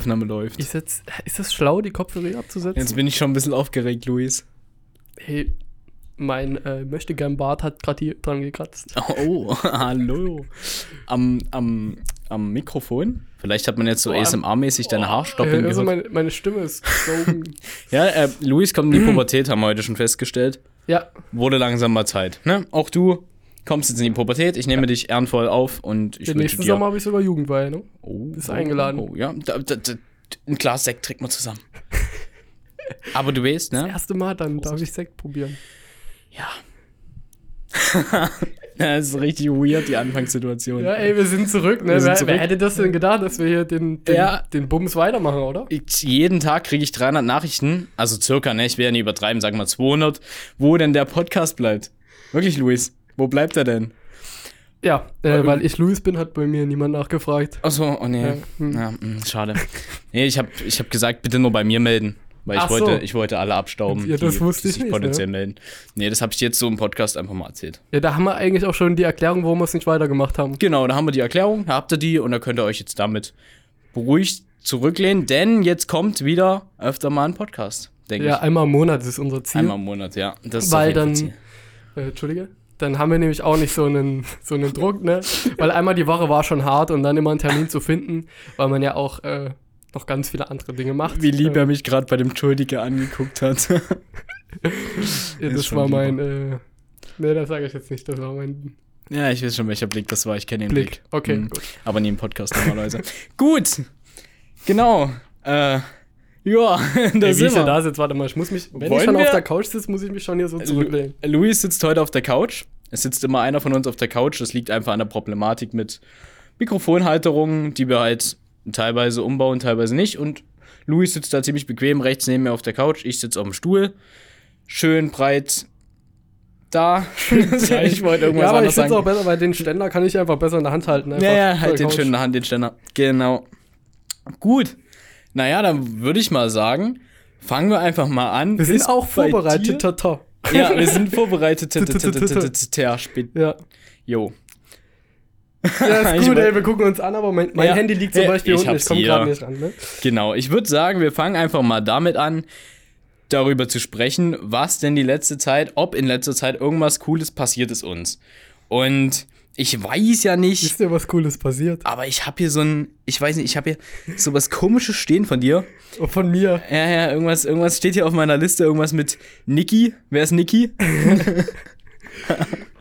Aufnahme läuft. Ich setz, ist das schlau, die Kopfhörer abzusetzen? Jetzt bin ich schon ein bisschen aufgeregt, Luis. Hey, mein äh, möchte gern Bart hat gerade hier dran gekratzt. Oh, hallo. Am, am, am Mikrofon. Vielleicht hat man jetzt so Oh, ASMR-mäßig deine Haarstoppeln Äh, also gehört. meine, meine Stimme ist so. Ja, äh, Luis kommt in die Pubertät, haben wir heute schon festgestellt. ja, Wurde langsam mal Zeit. Ne? Auch du kommst jetzt in die Pubertät. Ich nehme dich ehrenvoll auf und ich den nächsten. Sommer habe ich sogar Jugendweihe, ne? oh, bist eingeladen. Oh, ja, da, da, da, ein Glas Sekt trinken wir zusammen. Aber du weißt, Das ne? erste Mal, dann darf ich Sekt probieren. Ja. das ist richtig weird, die Anfangssituation. Ja, ey, wir sind zurück, ne? Sind wer, zurück. wer hätte das denn gedacht, dass wir hier den, den, Ja. den Bums weitermachen, oder? Ich, jeden Tag kriege ich 300 Nachrichten, also circa, ne, ich will ja nicht übertreiben, sagen wir 200, wo denn der Podcast bleibt. Wirklich, Luis, wo bleibt er denn? Ja, äh, weil ich Luis bin, hat bei mir niemand nachgefragt. Achso, oh nee, Ja, hm. ja, mh, schade. Nee, ich habe ich hab gesagt, bitte nur bei mir melden, weil ich Ach so. wollte, ich wollte alle abstauben, Ja, das wusste die ich sich nicht, potenziell melden. Nee, das habe ich jetzt so im Podcast einfach mal erzählt. Ja, da haben wir eigentlich auch schon die Erklärung, warum wir es nicht weitergemacht haben. Genau, da haben wir die Erklärung, da habt ihr die und da könnt ihr euch jetzt damit beruhigt zurücklehnen, denn jetzt kommt wieder öfter mal ein Podcast, denke Ja, ich. einmal im Monat ist unser Ziel. Einmal im Monat, ja. Das ist Weil dann- Ziel. Äh, Entschuldige? Dann haben wir nämlich auch nicht so einen, so einen Druck, ne? Weil einmal die Woche war schon hart und dann immer einen Termin zu finden, weil man ja auch äh, noch ganz viele andere Dinge macht. Wie lieb äh, er mich gerade bei dem Schuldige angeguckt hat. ja, Das war mein, äh, ne, das sage ich jetzt nicht, das war mein ja, ich weiß schon, welcher Blick das war. Ich kenne den Blick. Blick. Okay, Mhm. gut. Aber nie im Podcast normalerweise. Gut. Genau. Äh, ja, da Ey, sind wir. da sitze, warte mal, ich muss mich, wenn Wollen ich schon wir- auf der Couch sitze, muss ich mich schon hier so zurücklehnen. Lu Luis sitzt heute auf der Couch. Es sitzt immer einer von uns auf der Couch. Das liegt einfach an der Problematik mit Mikrofonhalterungen, die wir halt teilweise umbauen, teilweise nicht. Und Luis sitzt da ziemlich bequem rechts neben mir auf der Couch. Ich sitze auf dem Stuhl. Schön breit da. ich wollte irgendwas ja, aber ich finde es auch besser, weil den Ständer kann ich einfach besser in der Hand halten. einfach Ja, ja, halt den Couch. schön in der Hand, den Ständer. Genau. Gut. Naja, dann würde ich mal sagen, fangen wir einfach mal an. Wir sind auch vorbereitet, tata. Ja, wir sind vorbereitet. Ja. Jo. Ja, ist gut, ey, wir gucken uns an, aber mein, mein Ja. Handy liegt zum Ja, Beispiel ich unten, ich komme gerade nicht ran. Ne? Genau. Ich würde sagen, wir fangen einfach mal damit an, darüber zu sprechen, was denn die letzte Zeit, ob in letzter Zeit irgendwas Cooles passiert ist uns. Und ich weiß ja nicht, Ist dir was Cooles passiert? aber ich habe hier so ein, ich weiß nicht, ich habe hier so was komisches stehen von dir. Oh, Von mir. Ja, ja, irgendwas, irgendwas steht hier auf meiner Liste, irgendwas mit Niki. Wer ist Niki?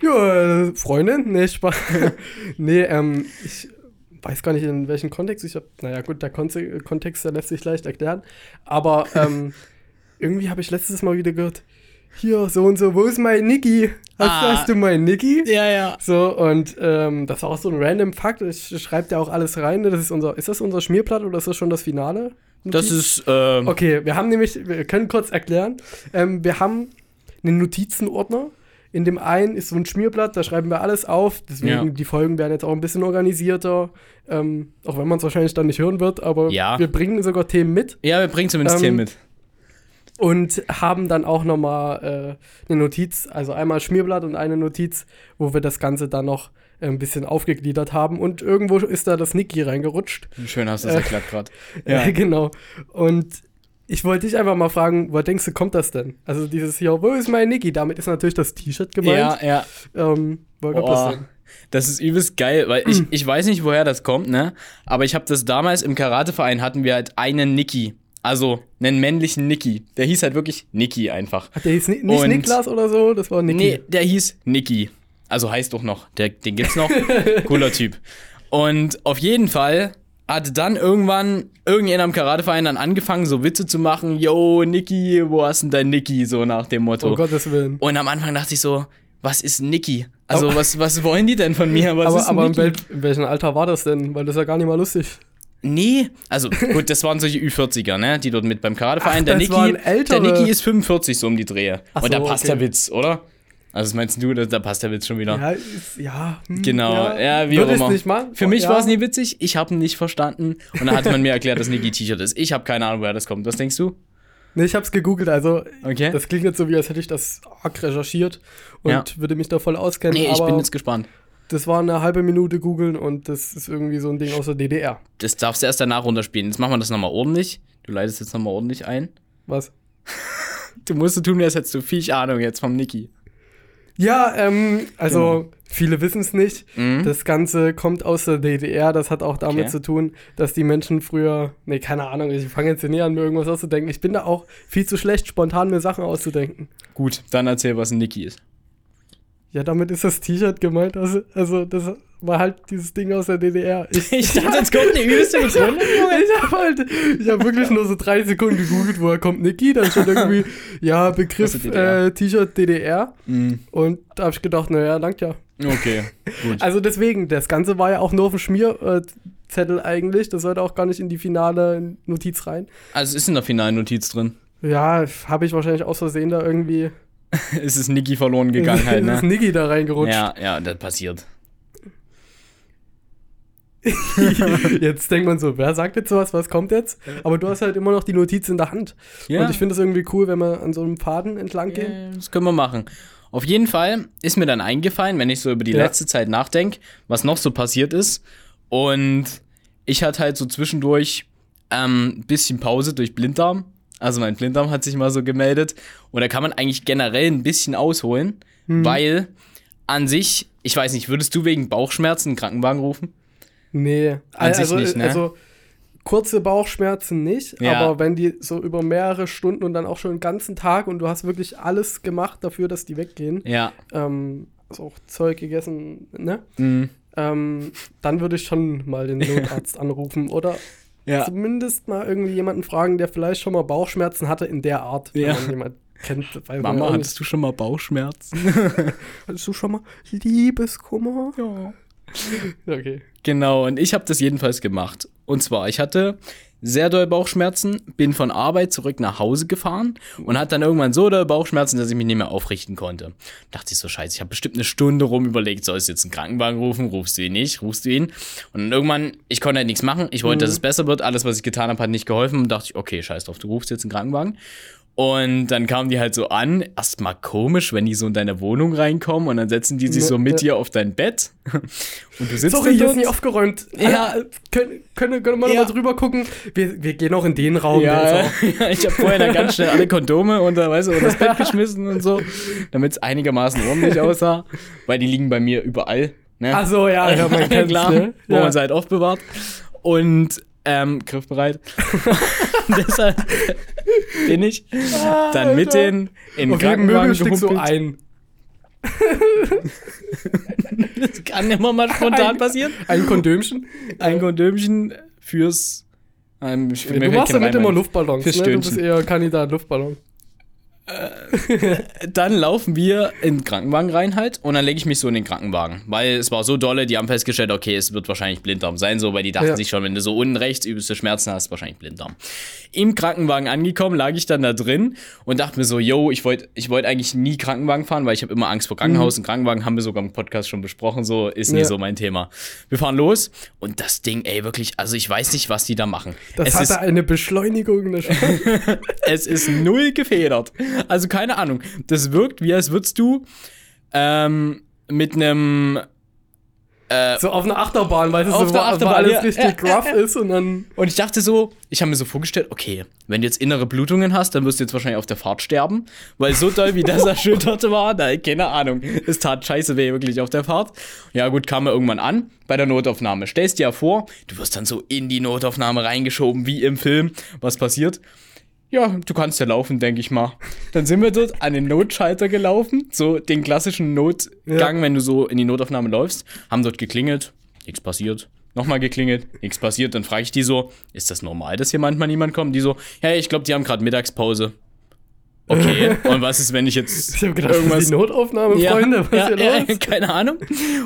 Ja, Freundin? Nee, Spaß. nee, ähm, ich weiß gar nicht, in welchem Kontext. Ich hab, naja, gut, der Kontext, der lässt sich leicht erklären. Aber ähm, irgendwie habe ich letztes Mal wieder gehört, hier, so und so, wo ist mein Niki? Hast, Ah. hast du mein Niki? Ja, ja. So, und ähm, das war auch so ein random Fakt. Ich schreibe ja auch alles rein. Das ist unser, ist das unser Schmierblatt oder ist das schon das Finale? Das ist, ähm, Okay, wir haben nämlich, wir können kurz erklären, ähm, wir haben einen Notizenordner. In dem einen ist so ein Schmierblatt, da schreiben wir alles auf. Deswegen, Ja. die Folgen werden jetzt auch ein bisschen organisierter. Ähm, auch wenn man es wahrscheinlich dann nicht hören wird, aber Ja. wir bringen sogar Themen mit ja, wir bringen zumindest Ähm, Themen mit. Und haben dann auch nochmal äh, eine Notiz, also einmal Schmierblatt und eine Notiz, wo wir das Ganze dann noch äh, ein bisschen aufgegliedert haben. Und irgendwo ist da das Niki reingerutscht. Schön hast du das äh, erklärt gerade. Ja. Genau. Und ich wollte dich einfach mal fragen, wo denkst du, kommt das denn? Also dieses hier, wo ist mein Niki? Damit ist natürlich das T-Shirt gemeint. Ja, ja. Ähm, wo kommt das denn? das ist übelst geil, weil ich, ich weiß nicht, woher das kommt, ne? Aber ich habe das damals im Karateverein hatten wir halt einen Niki. Also einen männlichen Niki. Der hieß halt wirklich Niki einfach. Hat der hieß ni nicht Und- Niklas oder so? Das war Niki. Nee, der hieß Niki. Also heißt doch noch. Der, den gibt's noch. Cooler Typ. Und auf jeden Fall hat dann irgendwann irgendjemand am Karateverein dann angefangen, so Witze zu machen. Yo, Niki, wo hast denn dein Niki? So nach dem Motto. Um Gottes Willen. Und am Anfang dachte ich so, was ist Niki? Also, was, was wollen die denn von mir? Was aber aber in welchem Alter war das denn? Weil das ist ja gar nicht mal lustig. Nee, also gut, das waren solche Ü40er, ne, die dort mit beim Karateverein. Ach, Der das Niki, der. Niki ist 45 so um die Drehe. Ach Und da so, passt okay. der Witz, oder? Also meinst du, da, da passt der Witz schon wieder. Ja, ist, ja. hm, Genau, ja, wie Würde auch immer. nicht machen. Für mich ja. war es nie witzig, ich habe ihn nicht verstanden. Und dann hat man mir erklärt, dass Niki T-Shirt ist. Ich habe keine Ahnung, woher das kommt. Was denkst du? Nee, ich hab's gegoogelt, also Okay. das klingt jetzt so, wie als hätte ich das arg recherchiert und Ja. würde mich da voll auskennen. nee, ich bin jetzt gespannt. Das war eine halbe Minute googeln und das ist irgendwie so ein Ding aus der DDR. Das darfst du erst danach runterspielen. Jetzt machen wir das nochmal ordentlich. Du leitest jetzt nochmal ordentlich ein. Was? Du musst so tun, als hättest du viel Ahnung jetzt vom Niki. Ja, ähm, also viele wissen es nicht. Mhm. Das Ganze kommt aus der DDR. Das hat auch damit Okay. zu tun, dass die Menschen früher, nee, keine Ahnung, ich fange jetzt hier nie an, mir irgendwas auszudenken. Ich bin da auch viel zu schlecht, spontan mir Sachen auszudenken. Gut, dann erzähl, was ein Niki ist. Ja, damit ist das T-Shirt gemeint. Also, also, das war halt dieses Ding aus der DDR. Ich, Ich dachte, jetzt kommt eine übelste Begründung. ich habe halt, ich habe wirklich nur so drei Sekunden gegoogelt, woher kommt Niki, dann schon irgendwie, ja, Begriff DDR. äh, T-Shirt DDR. Mhm. Und da habe ich gedacht, naja, langt ja. Okay, gut. Also deswegen, das Ganze war ja auch nur auf dem Schmierzettel eigentlich. Das sollte auch gar nicht in die finale Notiz rein. Also es ist in der finalen Notiz drin. Ja, habe ich wahrscheinlich aus Versehen da irgendwie. es ist Niki verloren gegangen halt, ist ne? Niki da reingerutscht. Ja, ja, das passiert. Jetzt denkt man so, wer sagt jetzt sowas, was kommt jetzt? Aber du hast halt immer noch die Notiz in der Hand. Ja. Und ich finde es irgendwie cool, wenn wir an so einem Faden entlang gehen. Ja, das können wir machen. Auf jeden Fall ist mir dann eingefallen, wenn ich so über die Ja. letzte Zeit nachdenke, was noch so passiert ist. Und ich hatte halt so zwischendurch ähm, ein bisschen Pause durch Blinddarm. Also mein Blinddarm hat sich mal so gemeldet. Und da kann man eigentlich generell ein bisschen ausholen, Mhm. weil an sich, ich weiß nicht, würdest du wegen Bauchschmerzen einen Krankenwagen rufen? Nee, An sich also, nicht, ne? also kurze Bauchschmerzen nicht, Ja. aber wenn die so über mehrere Stunden und dann auch schon den ganzen Tag und du hast wirklich alles gemacht dafür, dass die weggehen, Ja. ähm, also auch Zeug gegessen, ne? Mhm. Ähm, dann würde ich schon mal den Notarzt anrufen oder Ja. zumindest mal irgendwie jemanden fragen, der vielleicht schon mal Bauchschmerzen hatte in der Art, wenn Ja. man jemand kennt. Mama, hattest du schon mal Bauchschmerzen? hattest du schon mal Liebeskummer? ja. Okay. Genau, und ich habe das jedenfalls gemacht. Und zwar, ich hatte sehr doll Bauchschmerzen, bin von Arbeit zurück nach Hause gefahren und hatte dann irgendwann so doll Bauchschmerzen, dass ich mich nicht mehr aufrichten konnte. Dachte ich so, scheiße, ich habe bestimmt eine Stunde rum überlegt, soll ich jetzt einen Krankenwagen rufen, rufst du ihn nicht, rufst du ihn. Und dann irgendwann, ich konnte halt nichts machen, ich wollte, dass es besser wird, alles, was ich getan habe, hat nicht geholfen und dachte ich, okay, scheiß drauf, du rufst jetzt einen Krankenwagen. Und dann kamen die halt so an, erstmal komisch, wenn die so in deine Wohnung reinkommen und dann setzen die sich so mit ja. dir auf dein Bett. Und du sitzt Sorry, hier ist nicht aufgeräumt. Ja. Können, können, können wir Ja. mal drüber gucken? Wir, wir gehen auch in den Raum. Ja, ja, ich habe vorher dann ganz schnell alle Kondome unter, weißt du, unter das Bett geschmissen und so, damit es einigermaßen ordentlich aussah, weil die liegen bei mir überall. Ne? Ach so, ja, ja, man kennt's, klar, ne? wo Ja. man sie halt aufbewahrt. Und ähm, griffbereit. Deshalb bin ich dann mit Alter. den in den Krankenwagen Möbelstück so gehumpelt. ein. Das kann immer mal spontan Ein- passieren. Ein Kondömchen. Ein Kondömchen fürs. Ähm, du machst damit immer. Luftballons, Fürs ne? Du bist eher Kandidat Luftballon. Dann laufen wir in den Krankenwagen rein halt und dann lege ich mich so in den Krankenwagen. Weil es war so dolle, die haben festgestellt, okay, es wird wahrscheinlich Blinddarm sein, so, weil die dachten Ja. sich schon, wenn du so unten rechts übelste Schmerzen hast, wahrscheinlich Blinddarm. Im Krankenwagen angekommen, lag ich dann da drin und dachte mir so, yo, ich wollte ich wollt eigentlich nie Krankenwagen fahren, weil ich habe immer Angst vor Krankenhaus und Krankenwagen haben wir sogar im Podcast schon besprochen, so ist nie Ja. so mein Thema. Wir fahren los und das Ding, ey, wirklich, also ich weiß nicht, was die da machen. Das es ist hatte eine Beschleunigung. Sch- es ist null gefedert. Also keine Ahnung. Das wirkt, wie als würdest du ähm, mit einem. so auf einer Achterbahn, weil es Auf so Achterbahn, alles ja. richtig Ja, ja, ist und dann. Und ich dachte so, ich habe mir so vorgestellt, okay, wenn du jetzt innere Blutungen hast, dann wirst du jetzt wahrscheinlich auf der Fahrt sterben. Weil so doll wie das erschütterte war, da, keine Ahnung. Es tat scheiße weh, wirklich auf der Fahrt. Ja, gut, kam er irgendwann an bei der Notaufnahme. Stellst dir ja vor, du wirst dann so in die Notaufnahme reingeschoben, wie im Film. Was passiert? Ja, du kannst ja laufen, denke ich mal. Dann sind wir dort an den Notschalter gelaufen, so den klassischen Notgang, Ja. wenn du so in die Notaufnahme läufst, haben dort geklingelt, nichts passiert. Nochmal geklingelt, nichts passiert. Dann frage ich die so, ist das normal, dass hier manchmal niemand kommt? Die so, ja, ich glaube, die haben gerade Mittagspause. Okay, und was ist, wenn ich jetzt Ich habe gedacht, das ist die Notaufnahme, ja, Freunde. Was ja, hier ja, los? keine Ahnung.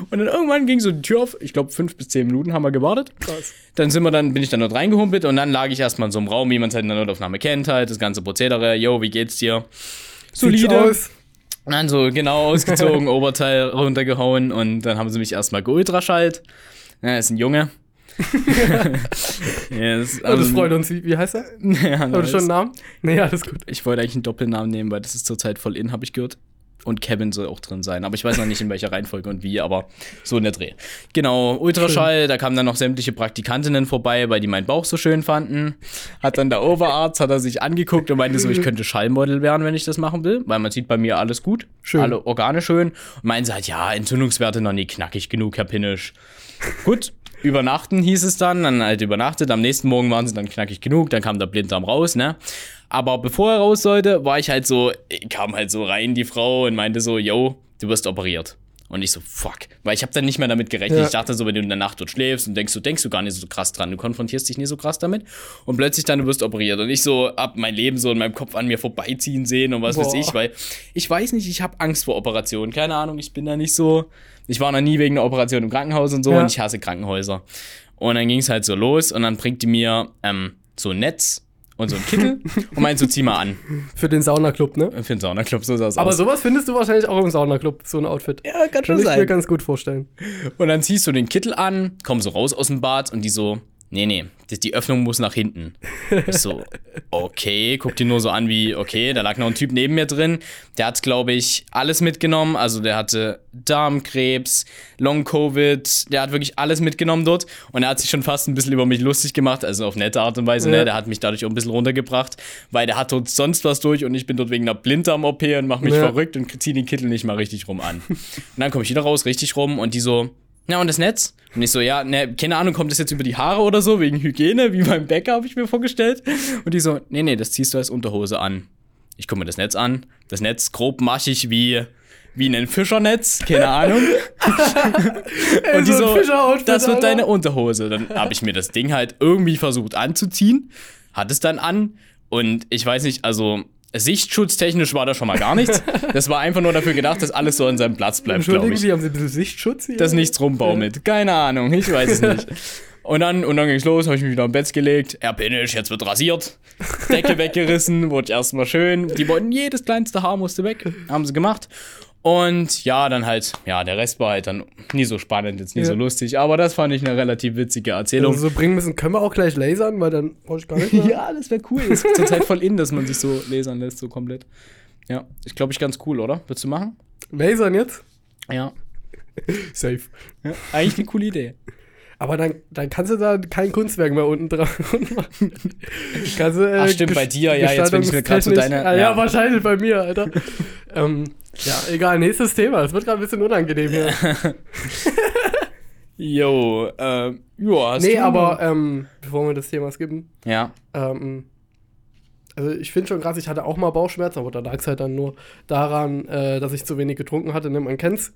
Und dann irgendwann ging so die Tür auf. Ich glaube, fünf bis zehn Minuten haben wir gewartet. Krass. Dann sind wir dann, bin ich dann dort reingehumpelt und dann lag ich erstmal in so einem Raum, wie man es halt in der Notaufnahme kennt, halt, das ganze Prozedere. Yo, wie geht's dir? Solide. aus. Und dann so genau ausgezogen, Oberteil runtergehauen und dann haben sie mich erstmal geultraschallt. Ja, ist ein Junge. ja, das, Oh, das freut uns. Wie, wie heißt er? Ja, Oder nice. schon einen Namen? Nee, alles gut. Ich wollte eigentlich einen Doppelnamen nehmen, weil das ist zurzeit voll in, habe ich gehört. Und Kevin soll auch drin sein. Aber ich weiß noch nicht in welcher Reihenfolge und wie, aber so in der Dreh. Genau, Ultraschall, schön. da kamen dann noch sämtliche Praktikantinnen vorbei, weil die meinen Bauch so schön fanden. Hat dann der Oberarzt, hat er sich angeguckt und meinte so, ich könnte Schallmodel werden, wenn ich das machen will, weil man sieht bei mir alles gut. Schön. Alle Organe schön. Und meinen sie halt, ja, Entzündungswerte noch nie knackig genug, Herr Pinnisch. Gut, übernachten hieß es dann, dann halt übernachtet. Am nächsten Morgen waren sie dann knackig genug, dann kam der Blinddarm raus, ne? Aber bevor er raus sollte, war ich halt so, kam halt so rein, die Frau, und meinte so, yo, du wirst operiert. Und ich so, fuck. Weil ich habe dann nicht mehr damit gerechnet. Ja. Ich dachte so, wenn du in der Nacht dort schläfst und denkst, du denkst du gar nicht so krass dran. Du konfrontierst dich nicht so krass damit. Und plötzlich dann, du wirst operiert. Und ich so, ab mein Leben so in meinem Kopf an mir vorbeiziehen sehen und was Boah. weiß ich. Weil ich weiß nicht, ich habe Angst vor Operationen. Keine Ahnung, ich bin da nicht so. Ich war noch nie wegen einer Operation im Krankenhaus und so. Ja. Und ich hasse Krankenhäuser. Und dann ging es halt so los. Und dann bringt die mir ähm, so ein Netz und so ein Kittel und meinst so, zieh mal an. Für den Saunaclub, ne? Für den Saunaclub, so sah es aus. Aber sowas findest du wahrscheinlich auch im Saunaclub, so ein Outfit. Ja, kann schon sein. Kann ich mir ganz gut vorstellen. Und dann ziehst du den Kittel an, komm so raus aus dem Bad und die so, nee, nee, die Öffnung muss nach hinten. Ich so, okay, guck dir nur so an wie, okay, da lag noch ein Typ neben mir drin. Der hat, glaube ich, alles mitgenommen. Also der hatte Darmkrebs, Long-Covid, der hat wirklich alles mitgenommen dort. Und er hat sich schon fast ein bisschen über mich lustig gemacht, also auf nette Art und Weise, ne? ja. ne? Der hat mich dadurch auch ein bisschen runtergebracht, weil der hat dort sonst was durch und ich bin dort wegen einer Blinddarm-OP und mach mich ja. verrückt und zieh den Kittel nicht mal richtig rum an. Und dann komme ich wieder raus, richtig rum und die so, ja, und das Netz? Und ich so, ja, ne, keine Ahnung, kommt das jetzt über die Haare oder so, wegen Hygiene, wie beim Bäcker, habe ich mir vorgestellt. Und die so, nee, nee, das ziehst du als Unterhose an. Ich gucke mir das Netz an. Das Netz grob maschig wie, wie ein Fischernetz, keine Ahnung. und die so, das wird deine Unterhose. Dann habe ich mir das Ding halt irgendwie versucht anzuziehen, hat es dann an. Und ich weiß nicht, also Sichtschutztechnisch war da schon mal gar nichts. Das war einfach nur dafür gedacht, dass alles so an seinem Platz bleibt, glaube ich. Sie, haben Sie ein bisschen Sichtschutz hier? Dass nichts rumbaumelt. Keine Ahnung, ich weiß es nicht. Und dann, und dann ging's los, habe ich mich wieder im Bett gelegt. Herr Pinisch, jetzt wird rasiert. Decke weggerissen, wurde erstmal schön. Die wollten jedes kleinste Haar musste weg. Haben sie gemacht. Und ja, dann halt, ja, der Rest war halt dann nie so spannend, jetzt nie ja. so lustig, aber das fand ich eine relativ witzige Erzählung. Also so bringen müssen, können wir auch gleich lasern, weil dann brauche ich gar nicht mehr. ja, das wäre cool. Ist zurzeit voll in, dass man sich so lasern lässt, so komplett. Ja, ich glaube ich ganz cool, oder? Würdest du machen? Lasern jetzt? Ja. Safe. Ja, eigentlich eine coole Idee. Aber dann, dann kannst du da kein Kunstwerk mehr unten dran machen. kannst du, äh, Ach, stimmt, bei dir, ja, jetzt bin ich mir gerade so deine. Ah, ja. ja, wahrscheinlich bei mir, Alter. Ähm, ja, egal, nächstes Thema. Es wird gerade ein bisschen unangenehm hier. Jo, ähm, ja, hast Nee, aber ähm, bevor wir das Thema skippen. Ja. Ähm, also ich finde schon krass, ich hatte auch mal Bauchschmerzen, aber da lag es halt dann nur daran, äh, dass ich zu wenig getrunken hatte, ne? man kennt's.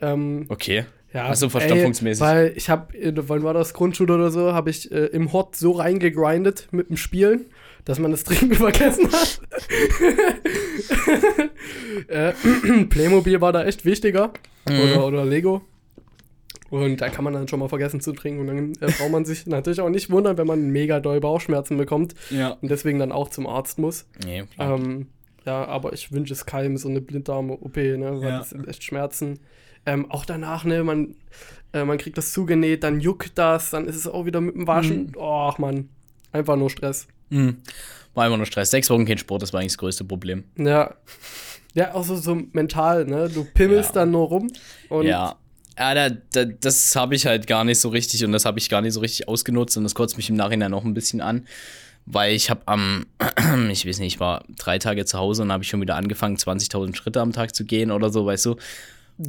Ähm, okay. Ja, also verstopfungsmäßig. Ey, weil ich habe, wann war das Grundschule oder so, habe ich äh, im Hot so reingegrindet mit dem Spielen, dass man das Trinken vergessen hat. äh, Playmobil war da echt wichtiger. Mhm. Oder, oder Lego. Und da kann man dann schon mal vergessen zu trinken. Und dann äh, braucht man sich natürlich auch nicht wundern, wenn man mega doll Bauchschmerzen bekommt. Ja. Und deswegen dann auch zum Arzt muss. Nee, ähm, ja, aber ich wünsche es keinem so eine Blinddarm-OP, ne? Weil ja. das sind echt Schmerzen. Ähm, auch danach, ne, man, äh, man kriegt das zugenäht, dann juckt das, dann ist es auch wieder mit dem Waschen. Mhm. Och, Mann. Einfach nur Stress. Mhm. War einfach nur Stress. Sechs Wochen kein Sport, das war eigentlich das größte Problem. Ja. Ja, auch so, so mental, ne? Du pimmelst ja. dann nur rum. Und ja. Ja, da, da, das habe ich halt gar nicht so richtig und das habe ich gar nicht so richtig ausgenutzt und das kotzt mich im Nachhinein auch ein bisschen an, weil ich habe am, ich weiß nicht, ich war drei Tage zu Hause und habe ich schon wieder angefangen, 20.000 Schritte am Tag zu gehen oder so, weißt du.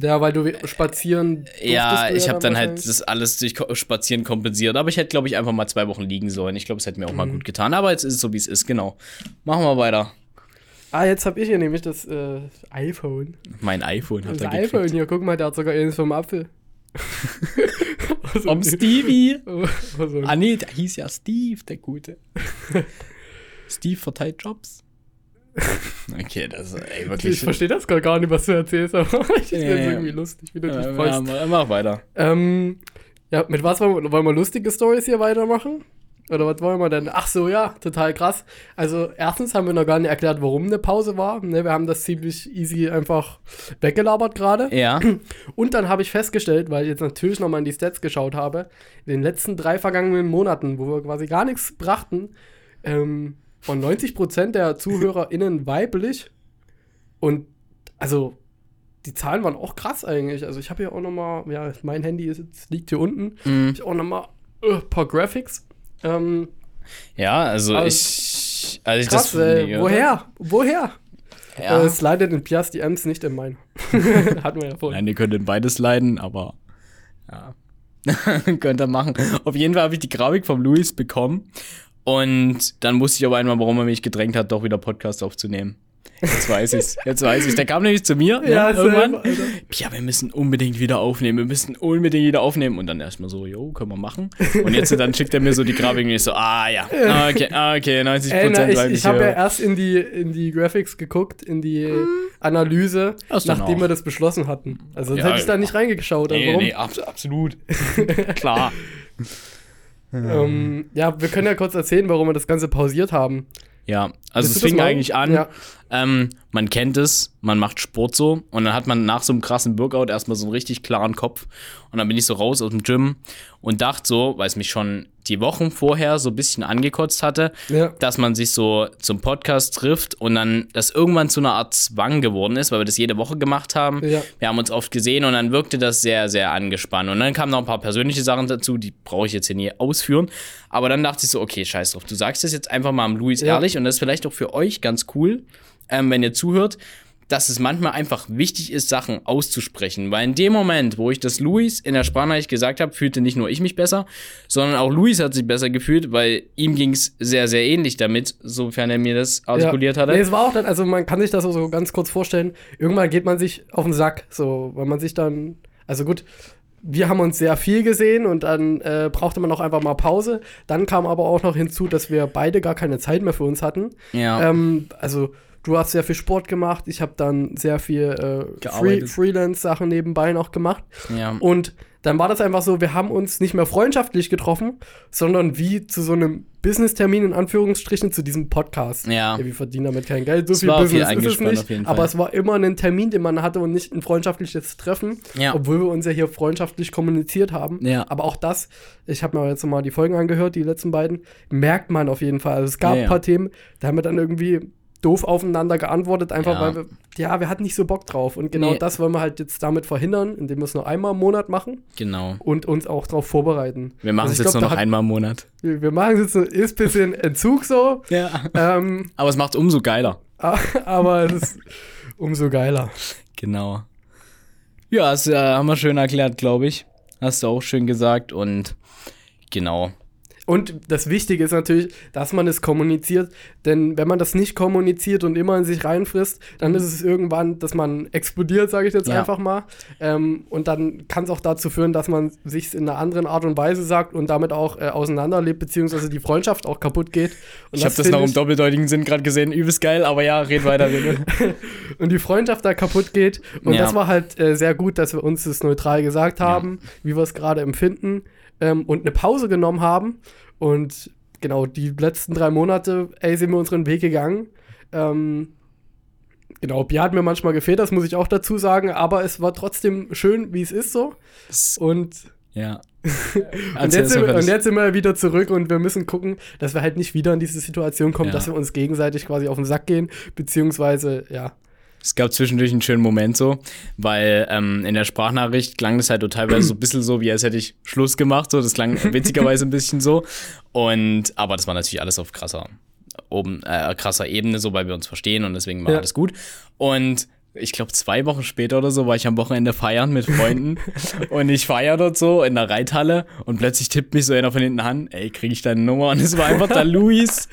Ja, weil du spazieren. Ja, ich habe dann, dann halt das alles durch Spazieren kompensiert. Aber ich hätte, glaube ich, einfach mal zwei Wochen liegen sollen. Ich glaube, es hätte mir auch mhm. mal gut getan. Aber jetzt ist es so, wie es ist, genau. Machen wir weiter. Ah, jetzt habe ich hier nämlich das äh, iPhone. Mein iPhone hat das er iPhone hier, guck mal, der hat sogar eines vom Apfel. also, Vom Stevie. Also, ah nee, der hieß ja Steve, der Gute. Steve verteilt Jobs. Okay, das ist ey, wirklich. Ich verstehe das gar nicht, was du erzählst, aber ich finde es irgendwie lustig, wie du dich ja, freust. Ja, mach weiter. Ähm, ja, mit was wollen wir, wollen wir lustige Stories hier weitermachen? Oder was wollen wir denn? Ach so, ja, total krass. Also, erstens haben wir noch gar nicht erklärt, warum eine Pause war. Ne, wir haben das ziemlich easy einfach weggelabert gerade. Ja. Und dann habe ich festgestellt, weil ich jetzt natürlich nochmal in die Stats geschaut habe, in den letzten drei vergangenen Monaten, wo wir quasi gar nichts brachten, ähm, von 90% der ZuhörerInnen weiblich. Und also die Zahlen waren auch krass eigentlich. Also ich habe hier auch noch mal, ja, mein Handy ist liegt hier unten. Mhm. Ich auch noch mal äh, ein paar Graphics. Ähm, Ja, also Aber ich. Als ich krass, das ey. Woher? Woher? Ja. Äh, es leidet in Pias DMs, nicht in meinen. Hatten wir ja vorhin. Nein, ihr könnt in beides leiden, aber ja. könnt ihr machen. Auf jeden Fall habe ich die Grafik vom Luis bekommen. Und dann wusste ich aber einmal, warum er mich gedrängt hat, doch wieder Podcast aufzunehmen. Jetzt weiß ich's. Jetzt weiß ich's. Der kam nämlich zu mir, Ja, ne, irgendwann. selber. Ja, wir müssen unbedingt wieder aufnehmen. Wir müssen unbedingt wieder aufnehmen. Und dann erstmal so, jo, können wir machen. Und jetzt dann schickt er mir so die Grafik und ich so, ah ja, ah, okay, ah, okay, 90 Ey, na, Prozent. ich ich habe ja erst in die, in die Graphics geguckt, in die Analyse, Hast du nachdem noch. wir das beschlossen hatten. Also sonst Ja, hätte ich da nicht reingeschaut. Also Nee, warum? nee, abs absolut. Klar. Ähm, ja, wir können ja kurz erzählen, warum wir das Ganze pausiert haben. Ja, also Willst es fing eigentlich an, Ja. Ähm, man kennt es, man macht Sport so und dann hat man nach so einem krassen Workout erstmal so einen richtig klaren Kopf und dann bin ich so raus aus dem Gym und dachte so, weil es mich schon die Wochen vorher so ein bisschen angekotzt hatte, Ja. dass man sich so zum Podcast trifft und dann das irgendwann zu einer Art Zwang geworden ist, weil wir das jede Woche gemacht haben. Ja. Wir haben uns oft gesehen und dann wirkte das sehr, sehr angespannt. Und dann kamen noch ein paar persönliche Sachen dazu, die brauche ich jetzt hier nie ausführen. Aber dann dachte ich so, okay, scheiß drauf, du sagst das jetzt einfach mal am Luis Ja. ehrlich und das ist vielleicht auch für euch ganz cool, ähm, wenn ihr zuhört, dass es manchmal einfach wichtig ist, Sachen auszusprechen. Weil in dem Moment, wo ich das Luis in der Sprachnachricht gesagt habe, fühlte nicht nur ich mich besser, sondern auch Luis hat sich besser gefühlt, weil ihm ging es sehr, sehr ähnlich damit, sofern er mir das artikuliert ja. hatte. Nee, es war auch dann, also man kann sich das so ganz kurz vorstellen, irgendwann geht man sich auf den Sack, so, weil man sich dann, also gut, wir haben uns sehr viel gesehen und dann äh, brauchte man auch einfach mal Pause. Dann kam aber auch noch hinzu, dass wir beide gar keine Zeit mehr für uns hatten. ja. Ähm, also du hast sehr viel Sport gemacht, ich habe dann sehr viel äh, Free. Freelance-Sachen nebenbei noch gemacht. ja. Und dann war das einfach so, wir haben uns nicht mehr freundschaftlich getroffen, sondern wie zu so einem Business-Termin in Anführungsstrichen zu diesem Podcast. Ja. wir verdienen damit kein Geld, so Es viel war viel Business ist es nicht. Aber es war immer ein Termin, den man hatte und nicht ein freundschaftliches Treffen, Ja. obwohl wir uns ja hier freundschaftlich kommuniziert haben. Ja. Aber auch das, ich habe mir jetzt mal die Folgen angehört, die letzten beiden, merkt man auf jeden Fall. Also es gab Ja, ja. ein paar Themen, da haben wir dann irgendwie doof aufeinander geantwortet, einfach Ja. weil wir, ja, wir hatten nicht so Bock drauf. Und genau Nee. das wollen wir halt jetzt damit verhindern, indem wir es nur einmal im Monat machen Genau. und uns auch darauf vorbereiten. Wir machen Also es jetzt glaub, nur noch hat- einmal im Monat. Wir, wir machen es jetzt, ist ein bisschen Entzug so, Ja. ähm, Aber es macht umso geiler. aber es ist umso geiler. Genau. Ja, das äh, haben wir schön erklärt, glaube ich. Hast du auch schön gesagt und genau. Und das Wichtige ist natürlich, dass man es kommuniziert, denn wenn man das nicht kommuniziert und immer in sich reinfrisst, dann ist es irgendwann, dass man explodiert, sage ich jetzt Ja. einfach mal. Ähm, und dann kann es auch dazu führen, dass man sich in einer anderen Art und Weise sagt und damit auch äh, auseinanderlebt, beziehungsweise die Freundschaft auch kaputt geht. Und Ich habe das find noch im doppeldeutigen Sinn gerade gesehen. Übelst geil, aber ja, red weiter, und die Freundschaft da kaputt geht. Und Ja. das war halt äh, sehr gut, dass wir uns das neutral gesagt haben, wie wir es gerade empfinden ähm, und eine Pause genommen haben. Und genau, die letzten drei Monate, ey, sind wir unseren Weg gegangen. Ähm, genau, Bier hat mir manchmal gefehlt, das muss ich auch dazu sagen, aber es war trotzdem schön, wie es ist so. Und, ja. und, jetzt, sind, und jetzt sind wir wieder zurück und wir müssen gucken, dass wir halt nicht wieder in diese Situation kommen, Ja. dass wir uns gegenseitig quasi auf den Sack gehen, beziehungsweise, ja, Es gab zwischendurch einen schönen Moment so, weil ähm, in der Sprachnachricht klang das halt so teilweise so ein bisschen so, wie als hätte ich Schluss gemacht. So, das klang witzigerweise ein bisschen so. Und aber das war natürlich alles auf krasser oben äh, krasser Ebene, so weil wir uns verstehen und deswegen war Ja. alles gut. Und ich glaube, zwei Wochen später oder so war ich am Wochenende feiern mit Freunden und ich feier dort so in der Reithalle und plötzlich tippt mich so einer von hinten an, ey, kriege ich deine Nummer? Und es war einfach der Luis.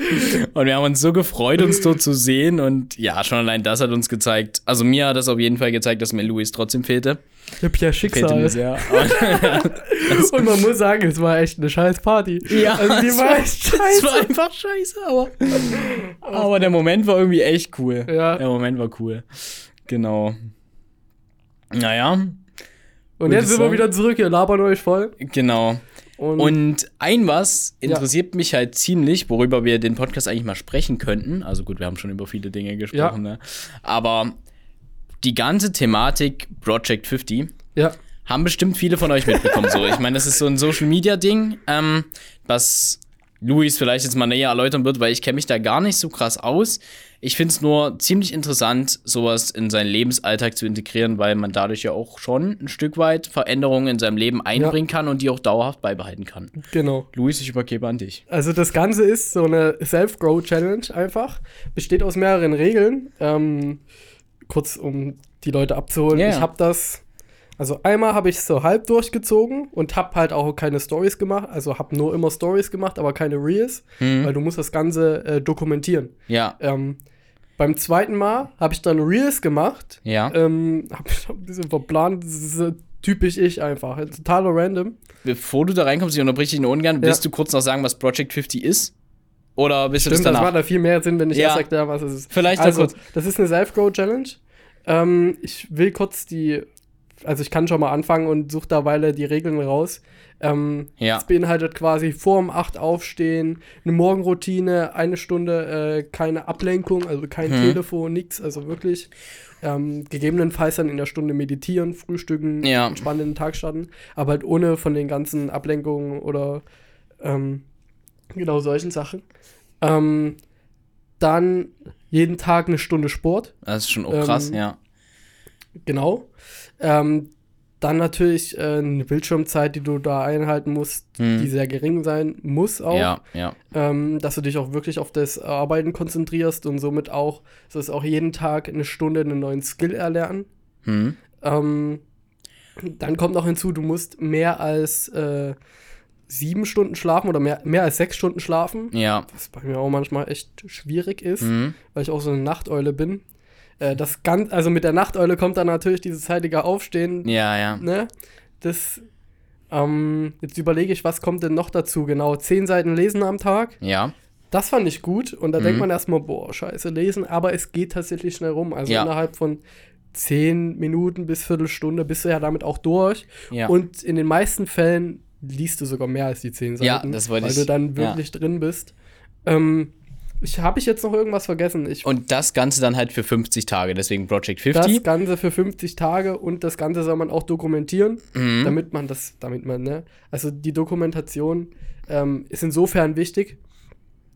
Und wir haben uns so gefreut, uns dort zu sehen und ja, schon allein das hat uns gezeigt, also mir hat das auf jeden Fall gezeigt, dass mir Luis trotzdem fehlte. ich hab ja Schicksal. sehr. Und man muss sagen, es war echt eine scheiß Party. Ja, also die es war war- echt Es scheiße. war einfach scheiße, aber, aber der Moment war irgendwie echt cool. Ja. Der Moment war cool. Genau. Naja, Und jetzt sind wir wieder zurück, ihr labern euch voll. genau. Und, Und ein was interessiert mich halt ziemlich, worüber wir den Podcast eigentlich mal sprechen könnten. Also gut, wir haben schon über viele Dinge gesprochen, ne? Aber die ganze Thematik Project 50 ja, haben bestimmt viele von euch mitbekommen. So, ich meine, das ist so ein Social Media Ding, ähm, was Luis vielleicht jetzt mal näher erläutern wird, weil ich kenne mich da gar nicht so krass aus. Ich finde es nur ziemlich interessant, sowas in seinen Lebensalltag zu integrieren, weil man dadurch ja auch schon ein Stück weit Veränderungen in seinem Leben einbringen kann und die auch dauerhaft beibehalten kann. Genau. Luis, ich übergebe an dich. Also das Ganze ist so eine Self-Grow-Challenge einfach. Besteht aus mehreren Regeln. Ähm, kurz, um die Leute abzuholen. Ja. Ich habe das, also einmal habe ich es so halb durchgezogen und habe halt auch keine Stories gemacht. Also habe nur immer Stories gemacht, aber keine Reels, Hm. weil du musst das Ganze äh, dokumentieren. Ja, Ähm, beim zweiten Mal habe ich dann Reels gemacht. ja. Ähm, habe ich ein bisschen verplant. Das ist äh, typisch ich einfach. Totaler Random. Bevor du da reinkommst, ich unterbreche dich nur ungern, willst Ja. du kurz noch sagen, was Project 50 ist? Oder willst du Stimmt, das das danach? macht da viel mehr Sinn, wenn ich Ja. erst erkläre, was es ist. Vielleicht also, also, das ist eine Self-Grow-Challenge. Ähm, ich will kurz die, also ich kann schon mal anfangen und suche derweil die Regeln raus. Ähm, Ja. Das beinhaltet quasi vor um 8 aufstehen, eine Morgenroutine, eine Stunde äh, keine Ablenkung, also kein Hm. Telefon, nichts, also wirklich. Ähm, gegebenenfalls dann in der Stunde meditieren, frühstücken, Ja. entspannt in den Tag starten, aber halt ohne von den ganzen Ablenkungen oder ähm, genau solchen Sachen. Ähm, dann jeden Tag eine Stunde Sport, das ist schon auch krass, ähm, ja. Genau. Ähm, dann natürlich äh, eine Bildschirmzeit, die du da einhalten musst, Hm. die sehr gering sein muss auch. Ja, ja. Ähm, dass du dich auch wirklich auf das Arbeiten konzentrierst und somit auch, so ist auch jeden Tag eine Stunde einen neuen Skill erlernen. Hm. Ähm, dann kommt noch hinzu, du musst mehr als äh, sieben Stunden schlafen oder mehr, mehr als sechs Stunden schlafen. Ja. Was bei mir auch manchmal echt schwierig ist, Hm. weil ich auch so eine Nachteule bin. Äh, das ganz, also mit der Nachteule kommt dann natürlich dieses zeitige Aufstehen. Ja, ja. Ne? Das, ähm, jetzt überlege ich, was kommt denn noch dazu? Genau, zehn Seiten lesen am Tag. Ja. Das fand ich gut. Und da Mhm. denkt man erstmal, boah, scheiße, lesen. Aber es geht tatsächlich schnell rum. Also Ja. innerhalb von zehn Minuten bis Viertelstunde bist du ja damit auch durch. Ja. Und in den meisten Fällen liest du sogar mehr als die zehn Seiten. Ja, das Weil ich- du dann ja. wirklich drin bist. Ähm, ich habe ich jetzt noch irgendwas vergessen. Ich Und das Ganze dann halt für 50 Tage, deswegen Project das 50. Ganze für 50 Tage und das Ganze soll man auch dokumentieren, Mhm. damit man das, damit man, ne? Also die Dokumentation ähm, ist insofern wichtig,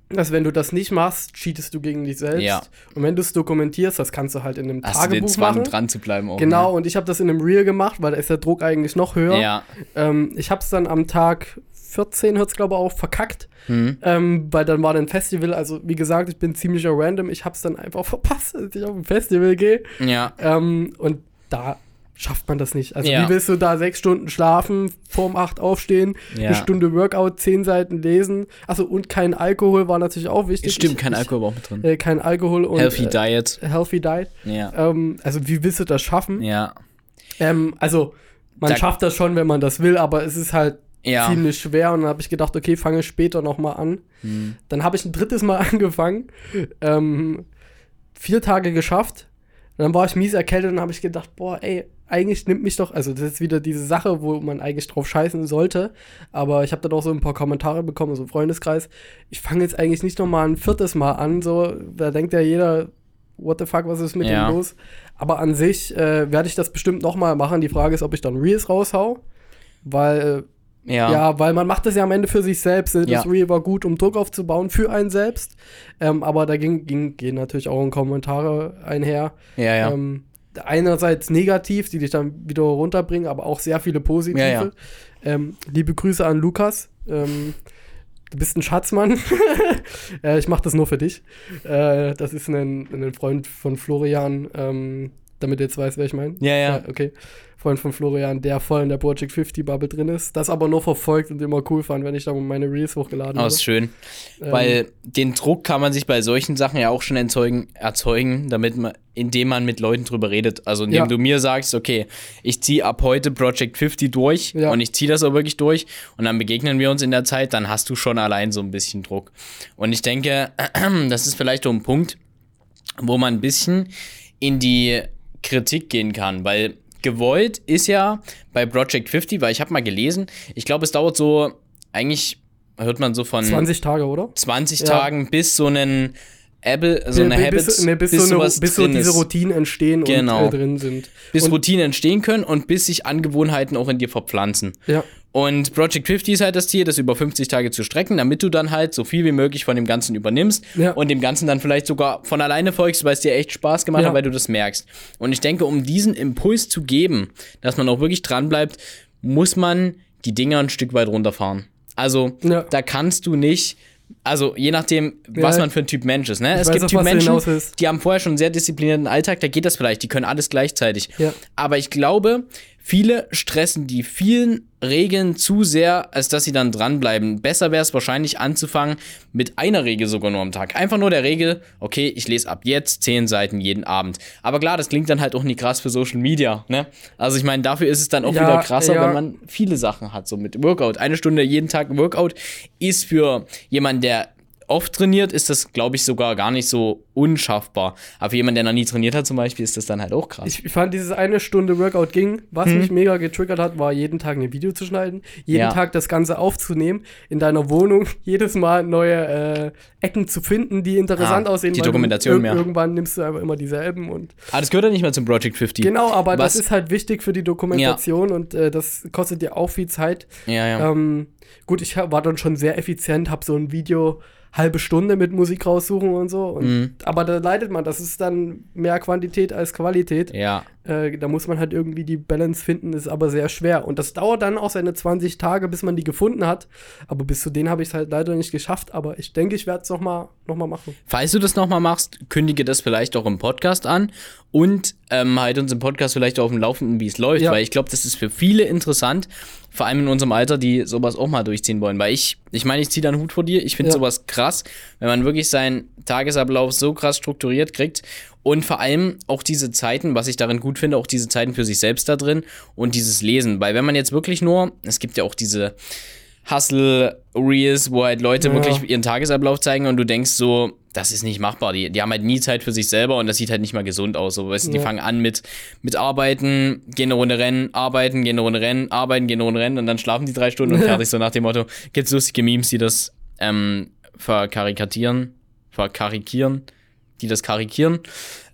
dass wenn du das nicht machst, cheatest du gegen dich selbst. Ja. Und wenn du es dokumentierst, das kannst du halt in einem Hast du den Tagebuch Zwang, machen. dran zu bleiben auch. Genau, und ich habe das in einem Reel gemacht, weil da ist der Druck eigentlich noch höher. Ne? Ja. Ähm, ich habe es dann am Tag 14, hört es glaube ich auch, verkackt. Mhm. Ähm, weil dann war ein Festival, also wie gesagt, ich bin ziemlicher random, ich habe es dann einfach verpasst, als ich auf ein Festival gehe. Ja. Ähm, und da schafft man das nicht. Also Ja. wie willst du da sechs Stunden schlafen, vorm acht aufstehen, Ja. eine Stunde Workout, zehn Seiten lesen. Achso, und kein Alkohol war natürlich auch wichtig. Stimmt, kein Alkohol war auch mit drin. Äh, kein Alkohol und Healthy äh, Diet. Healthy Diet. Ja. Ähm, also wie willst du das schaffen? Ja. Ähm, also man Da- schafft das schon, wenn man das will, aber es ist halt Ja. ziemlich schwer und dann habe ich gedacht, okay, fange später noch mal an. Hm. Dann habe ich ein drittes Mal angefangen, ähm, vier Tage geschafft. Dann war ich mies erkältet und habe ich gedacht, boah, ey, eigentlich nimmt mich doch, also das ist wieder diese Sache, wo man eigentlich drauf scheißen sollte. Aber ich habe dann auch so ein paar Kommentare bekommen, so Freundeskreis. Ich fange jetzt eigentlich nicht noch mal ein viertes Mal an, so da denkt ja jeder, what the fuck, was ist mit Ja. dem los? Aber an sich äh, werde ich das bestimmt noch mal machen. Die Frage ist, ob ich dann Reels raushau, weil Ja. ja, weil man macht das ja am Ende für sich selbst. Das Ja. Reel war gut, um Druck aufzubauen für einen selbst. Ähm, aber da ging, ging, gehen natürlich auch Kommentare einher. Ja, ja. Ähm, einerseits negativ, die dich dann wieder runterbringen, aber auch sehr viele positive. Ja, ja. Ähm, liebe Grüße an Lukas. Ähm, du bist ein Schatzmann. äh, ich mache das nur für dich. Äh, das ist ein, ein Freund von Florian, ähm, damit du jetzt weißt, wer ich meine. Ja, ja. okay. Freund von Florian, der voll in der Project 50 Bubble drin ist, das aber nur verfolgt und immer cool fand, wenn ich da meine Reels hochgeladen Oh, habe. ist schön. Ähm, Weil den Druck kann man sich bei solchen Sachen ja auch schon erzeugen, erzeugen damit man, indem man mit Leuten drüber redet. Also indem Ja. du mir sagst, okay, ich ziehe ab heute Project 50 durch Ja. und ich ziehe das auch wirklich durch und dann begegnen wir uns in der Zeit, dann hast du schon allein so ein bisschen Druck. Und ich denke, das ist vielleicht so ein Punkt, wo man ein bisschen in die Kritik gehen kann, weil gewollt ist ja bei Project 50, weil ich habe mal gelesen, ich glaube, es dauert so, eigentlich hört man so von 20 Tage, oder? 20 Ja. Tagen bis so einen Apple, so eine Bis- Habits, bis, nee, bis, so, eine, bis so diese. Routinen entstehen Genau. und äh, drin sind. bis und, Routinen entstehen können und bis sich Angewohnheiten auch in dir verpflanzen. ja, Und Project 50 ist halt das Ziel, das über 50 Tage zu strecken, damit du dann halt so viel wie möglich von dem Ganzen übernimmst Ja. und dem Ganzen dann vielleicht sogar von alleine folgst, weil es dir echt Spaß gemacht Ja. hat, weil du das merkst. Und ich denke, um diesen Impuls zu geben, dass man auch wirklich dran bleibt, muss man die Dinger ein Stück weit runterfahren. Also, Ja. da kannst du nicht, also je nachdem, was Ja. man für ein Typ Mensch ist. Ne? Es weiß, gibt Typ Menschen, die haben vorher schon einen sehr disziplinierten Alltag, da geht das vielleicht, die können alles gleichzeitig. Ja. Aber ich glaube, viele stressen die vielen Regeln zu sehr, als dass sie dann dranbleiben. Besser wäre es wahrscheinlich anzufangen mit einer Regel sogar nur am Tag. Einfach nur der Regel, okay, ich lese ab jetzt zehn Seiten jeden Abend. Aber klar, das klingt dann halt auch nie krass für Social Media, ne? Also ich meine, dafür ist es dann auch Ja, wieder krasser, ja. wenn man viele Sachen hat, so mit Workout. Eine Stunde jeden Tag Workout ist für jemanden, der oft trainiert, ist das, glaube ich, sogar gar nicht so unschaffbar. Aber für jemanden, der noch nie trainiert hat zum Beispiel, ist das dann halt auch krass. Ich fand dieses eine Stunde Workout ging. Was Hm. mich mega getriggert hat, war jeden Tag ein Video zu schneiden, jeden Ja. Tag das Ganze aufzunehmen, in deiner Wohnung jedes Mal neue äh, Ecken zu finden, die interessant Ah, aussehen. die Dokumentation mehr. Irgendwann nimmst du einfach immer dieselben und Ah, das gehört ja nicht mehr zum Project 50. genau, aber Was- das ist halt wichtig für die Dokumentation und äh, das kostet dir auch viel Zeit. Ja, ja. Ähm, gut, ich war dann schon sehr effizient, habe so ein Video halbe Stunde mit Musik raussuchen und so. Und, Mhm. Aber da leidet man, das ist dann mehr Quantität als Qualität. ja. Äh, da muss man halt irgendwie die Balance finden, ist aber sehr schwer. Und das dauert dann auch seine 20 Tage, bis man die gefunden hat. Aber bis zu denen habe ich es halt leider nicht geschafft. Aber ich denke, ich werde es nochmal noch mal machen. Falls du das nochmal machst, kündige das vielleicht auch im Podcast an und ähm, halt uns im Podcast vielleicht auch auf dem Laufenden, wie es läuft, Ja. weil ich glaube, das ist für viele interessant, vor allem in unserem Alter, die sowas auch mal durchziehen wollen. Weil ich, ich meine, ich ziehe da einen Hut vor dir, ich finde Ja. sowas krass, wenn man wirklich seinen Tagesablauf so krass strukturiert kriegt und vor allem auch diese Zeiten, was ich darin gut finde, auch diese Zeiten für sich selbst da drin und dieses Lesen. Weil wenn man jetzt wirklich nur, es gibt ja auch diese Hustle-Reels, wo halt Leute Ja. wirklich ihren Tagesablauf zeigen und du denkst so, das ist nicht machbar. Die, die haben halt nie Zeit für sich selber und das sieht halt nicht mal gesund aus. So, weißt du, die Ja. fangen an mit, mit Arbeiten, gehen eine Runde rennen, arbeiten, gehen eine Runde rennen, arbeiten, gehen eine Runde rennen und dann schlafen die drei Stunden und Ja. fertig. So nach dem Motto, gibt's lustige Memes, die das ähm, verkarikatieren, verkarikieren, die das karikieren.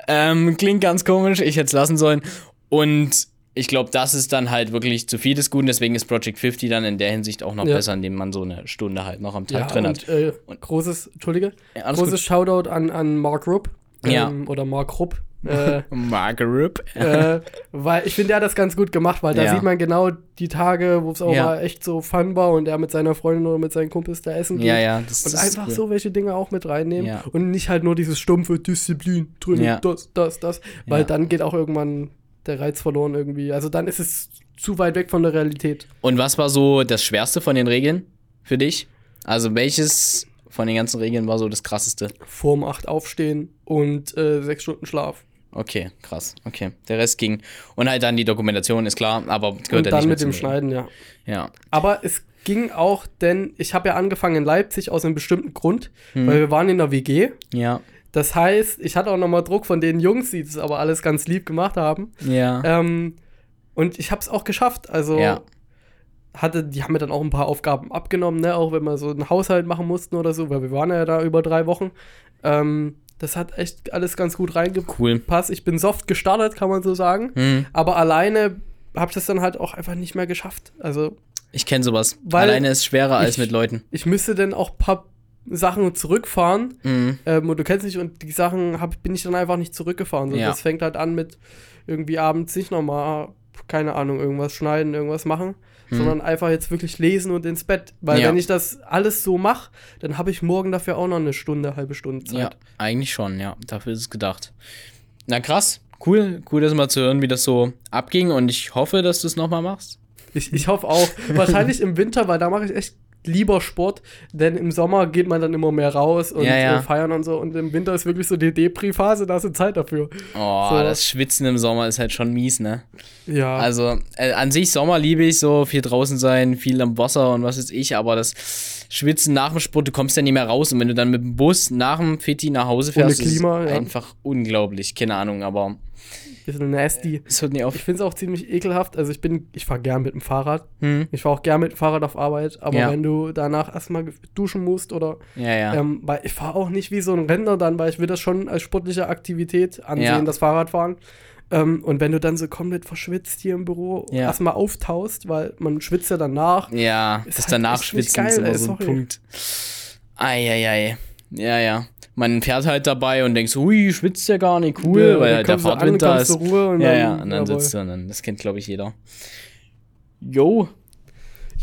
Ähm, klingt ganz komisch, ich hätte es lassen sollen. Und ich glaube, das ist dann halt wirklich zu viel des Guten. Deswegen ist Project 50 dann in der Hinsicht auch noch Ja. besser, indem man so eine Stunde halt noch am Tag Ja, drin hat. und, äh, großes, Entschuldige, Ja, großes Shoutout an, an Mark Rupp. Ja. Ähm, oder Mark Rupp. Äh, Margaret. äh, weil ich finde, er hat das ganz gut gemacht, weil da sieht man genau die Tage, wo es auch mal echt so fun war und er mit seiner Freundin oder mit seinen Kumpels da essen geht. Ja, ja, das Und das einfach cool. so welche Dinge auch mit reinnehmen und nicht halt nur dieses stumpfe Disziplin drin, Ja. das, das, das, weil dann geht auch irgendwann der Reiz verloren irgendwie. Also dann ist es zu weit weg von der Realität. Und was war so das Schwerste von den Regeln für dich? Also welches von den ganzen Regeln war so das krasseste? Vorm 8 aufstehen und äh, sechs Stunden Schlaf. Okay, krass. Okay, der Rest ging. Und halt dann die Dokumentation, ist klar, aber gehört Und ja dann mit dem. Schneiden, ja. Ja. Aber es ging auch, denn ich habe ja angefangen in Leipzig aus einem bestimmten Grund, Hm. weil wir waren in der WG. Ja. Das heißt, ich hatte auch nochmal Druck von den Jungs, die das aber alles ganz lieb gemacht haben. Ja. Ähm, und ich habe es auch geschafft. Also Ja. hatte, die haben mir dann auch ein paar Aufgaben abgenommen, ne? auch wenn wir so einen Haushalt machen mussten oder so, weil wir waren ja da über drei Wochen. Ähm, das hat echt alles ganz gut reingepasst. Cool. Ich bin soft gestartet, kann man so sagen. Hm. Aber alleine habe ich das dann halt auch einfach nicht mehr geschafft. Also Ich kenne sowas. Weil Alleine ist schwerer als ich- mit Leuten. ich müsste dann auch ein paar Sachen zurückfahren. Mhm. Ähm, und du kennst mich und die Sachen hab, bin ich dann einfach nicht zurückgefahren. So, Ja. Das fängt halt an mit irgendwie abends nicht nochmal, keine Ahnung, irgendwas schneiden, irgendwas machen, sondern einfach jetzt wirklich lesen und ins Bett. Weil. Ja. wenn ich das alles so mache, dann habe ich morgen dafür auch noch eine Stunde, halbe Stunde Zeit. Ja, eigentlich schon, ja. Dafür ist es gedacht. Na krass. Cool, cool, das mal zu hören, wie das so abging. Und ich hoffe, dass du es nochmal machst. Ich, ich hoffe auch. Wahrscheinlich im Winter, weil da mache ich echt lieber Sport, denn im Sommer geht man dann immer mehr raus und Ja, ja. Äh, feiern und so. Und im Winter ist wirklich so die Depri-Phase, da hast du Zeit dafür. Oh, So. das Schwitzen im Sommer ist halt schon mies, ne? Ja. Also, äh, an sich Sommer liebe ich so, viel draußen sein, viel am Wasser und was weiß ich, aber das Schwitzen nach dem Sport, du kommst ja nicht mehr raus und wenn du dann mit dem Bus nach dem Fitti nach Hause fährst, Klima, ist ja. einfach unglaublich, keine Ahnung, aber bisschen nasty. es hört nie auf. Ich finde es auch ziemlich ekelhaft. Also ich bin, ich fahre gern mit dem Fahrrad. Hm. Ich fahre auch gern mit dem Fahrrad auf Arbeit. Aber Ja. wenn du danach erstmal duschen musst oder Ja, ja. ähm, weil ich fahre auch nicht wie so ein Rentner dann, weil ich will das schon als sportliche Aktivität ansehen, das Fahrradfahren. Ähm, und wenn du dann so komplett verschwitzt hier im Büro Ja. erstmal auftaust, weil man schwitzt ja danach. Ja, Ist das halt danach schwitzen ist geil, immer ey, so ein. Punkt. Eieiei. Ja, ja. Man fährt halt dabei und denkt so, ui, schwitzt ja gar nicht, cool, Ja, weil der Fahrtwind da ist. Ruhe und ja, dann- ja, und dann jawohl. sitzt du und dann, das kennt, glaube ich, jeder. Jo,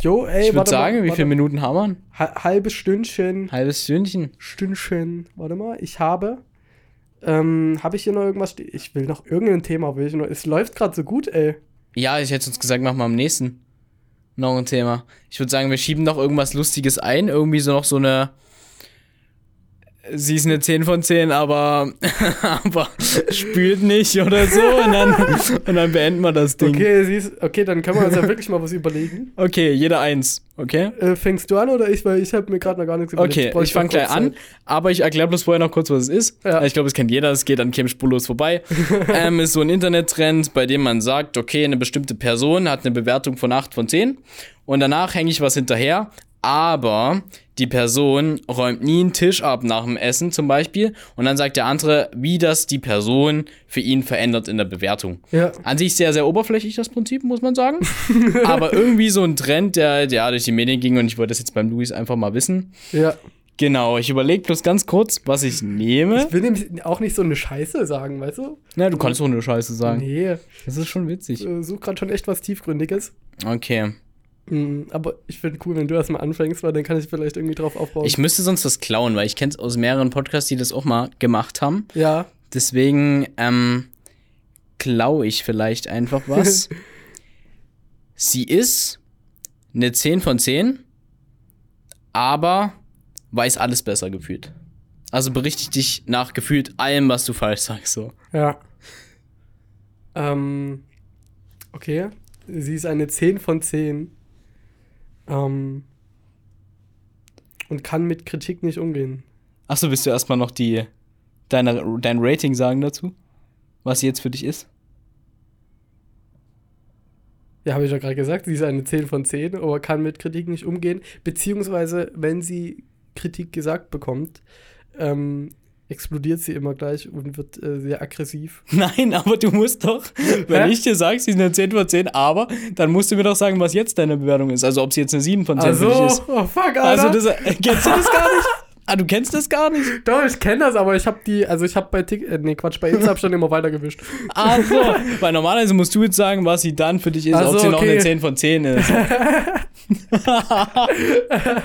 Jo, ey, ich würde sagen, mal, wie viele Minuten haben wir? Ha- halbes Stündchen. Halbes Stündchen. Stündchen. Warte mal, ich habe. Ähm, habe ich hier noch irgendwas? Ich will noch irgendein Thema, will ich noch. Es läuft gerade so gut, ey. Ja, ich hätte uns gesagt, machen wir am nächsten noch ein Thema. Ich würde sagen, wir schieben noch irgendwas Lustiges ein. Irgendwie so noch so eine. Sie ist eine 10 von 10, aber, aber spült nicht oder so. Und dann, und dann beenden wir das Ding. Okay, siehst, okay, dann können wir uns ja wirklich mal was überlegen. Okay, jeder eins. Okay? Äh, fängst du an oder ich? Weil ich habe mir gerade noch gar nichts überlegt. Okay, brauche ich fange gleich an, Zeit. aber ich erkläre bloß vorher noch kurz, was es ist. Ja. Ich glaube, es kennt jeder, es geht an keinem spurlos vorbei. ähm, ist so ein Internettrend, bei dem man sagt, okay, eine bestimmte Person hat eine Bewertung von 8 von 10 und danach hänge ich was hinterher, aber die Person räumt nie einen Tisch ab nach dem Essen zum Beispiel und dann sagt der andere, wie das die Person für ihn verändert in der Bewertung. Ja. An sich sehr, sehr oberflächlich, das Prinzip, muss man sagen. Aber irgendwie so ein Trend, der, der durch die Medien ging und ich wollte das jetzt beim Luis einfach mal wissen. Ja. Genau, ich überlege bloß ganz kurz, was ich nehme. Ich will nämlich auch nicht so eine Scheiße sagen, weißt du? Na, du kannst doch eine Scheiße sagen. Nee, Das ist schon witzig. ich äh, suche gerade schon echt was Tiefgründiges. Okay. Mhm, aber ich finde cool, wenn du erstmal anfängst, weil dann kann ich vielleicht irgendwie drauf aufbauen. Ich müsste sonst was klauen, weil ich kenne es aus mehreren Podcasts, die das auch mal gemacht haben. ja, Deswegen ähm, klaue ich vielleicht einfach was. Sie ist eine 10 von 10, aber weiß alles besser gefühlt. Also berichte dich nach gefühlt allem, was du falsch sagst. So. ja. Ähm, okay. Sie ist eine 10 von 10. Ähm, und kann mit Kritik nicht umgehen. Achso, willst du erstmal noch die, deine, dein Rating sagen dazu? Was sie jetzt für dich ist? Ja, habe ich ja gerade gesagt, sie ist eine 10 von 10, aber kann mit Kritik nicht umgehen. Beziehungsweise, wenn sie Kritik gesagt bekommt, ähm, explodiert sie immer gleich und wird äh, sehr aggressiv. Nein, aber du musst doch, wenn Hä? ich dir sage, sie ist eine 10 von 10, aber dann musst du mir doch sagen, was jetzt deine Bewertung ist. Also ob sie jetzt eine 7 von 10 Also, für dich ist. oh fuck, Alter. Also das, äh, kennst du das gar nicht? Ah, du kennst das gar nicht? Doch, ich kenne das, aber ich habe die, also ich habe bei Tik, äh, nee, Quatsch, bei Insta schon immer weitergewischt. Ach so, weil normalerweise musst du jetzt sagen, was sie dann für dich ist, Ach ob sie noch okay. eine 10 von 10 ist.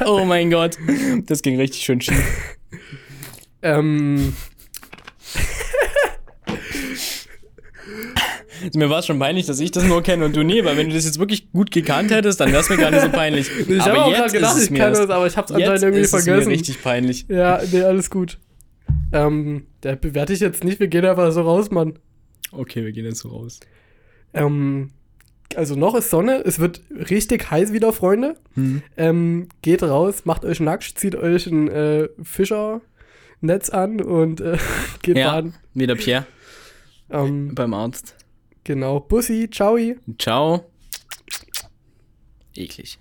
oh mein Gott, das ging richtig schön schief. Ähm, Also mir war es schon peinlich, dass ich das nur kenne und du nie, weil wenn du das jetzt wirklich gut gekannt hättest, dann wäre es mir gar nicht so peinlich. ich habe auch gerade gedacht, es ich erst- das, aber ich hab's anscheinend Jetzt irgendwie ist es vergessen. mir richtig peinlich. Ja, nee, alles gut. Ähm, der bewerte ich jetzt nicht, wir gehen einfach so raus, Mann. Okay, wir gehen jetzt so raus. Ähm, also noch ist Sonne, es wird richtig heiß wieder, Freunde. Hm. Ähm, geht raus, macht euch nackt, zieht euch ein äh, Fischernetz an und äh, geht Ja, baden. wieder Pierre Ähm, beim Arzt. genau, Bussi, ciao. Ciao. Eklig.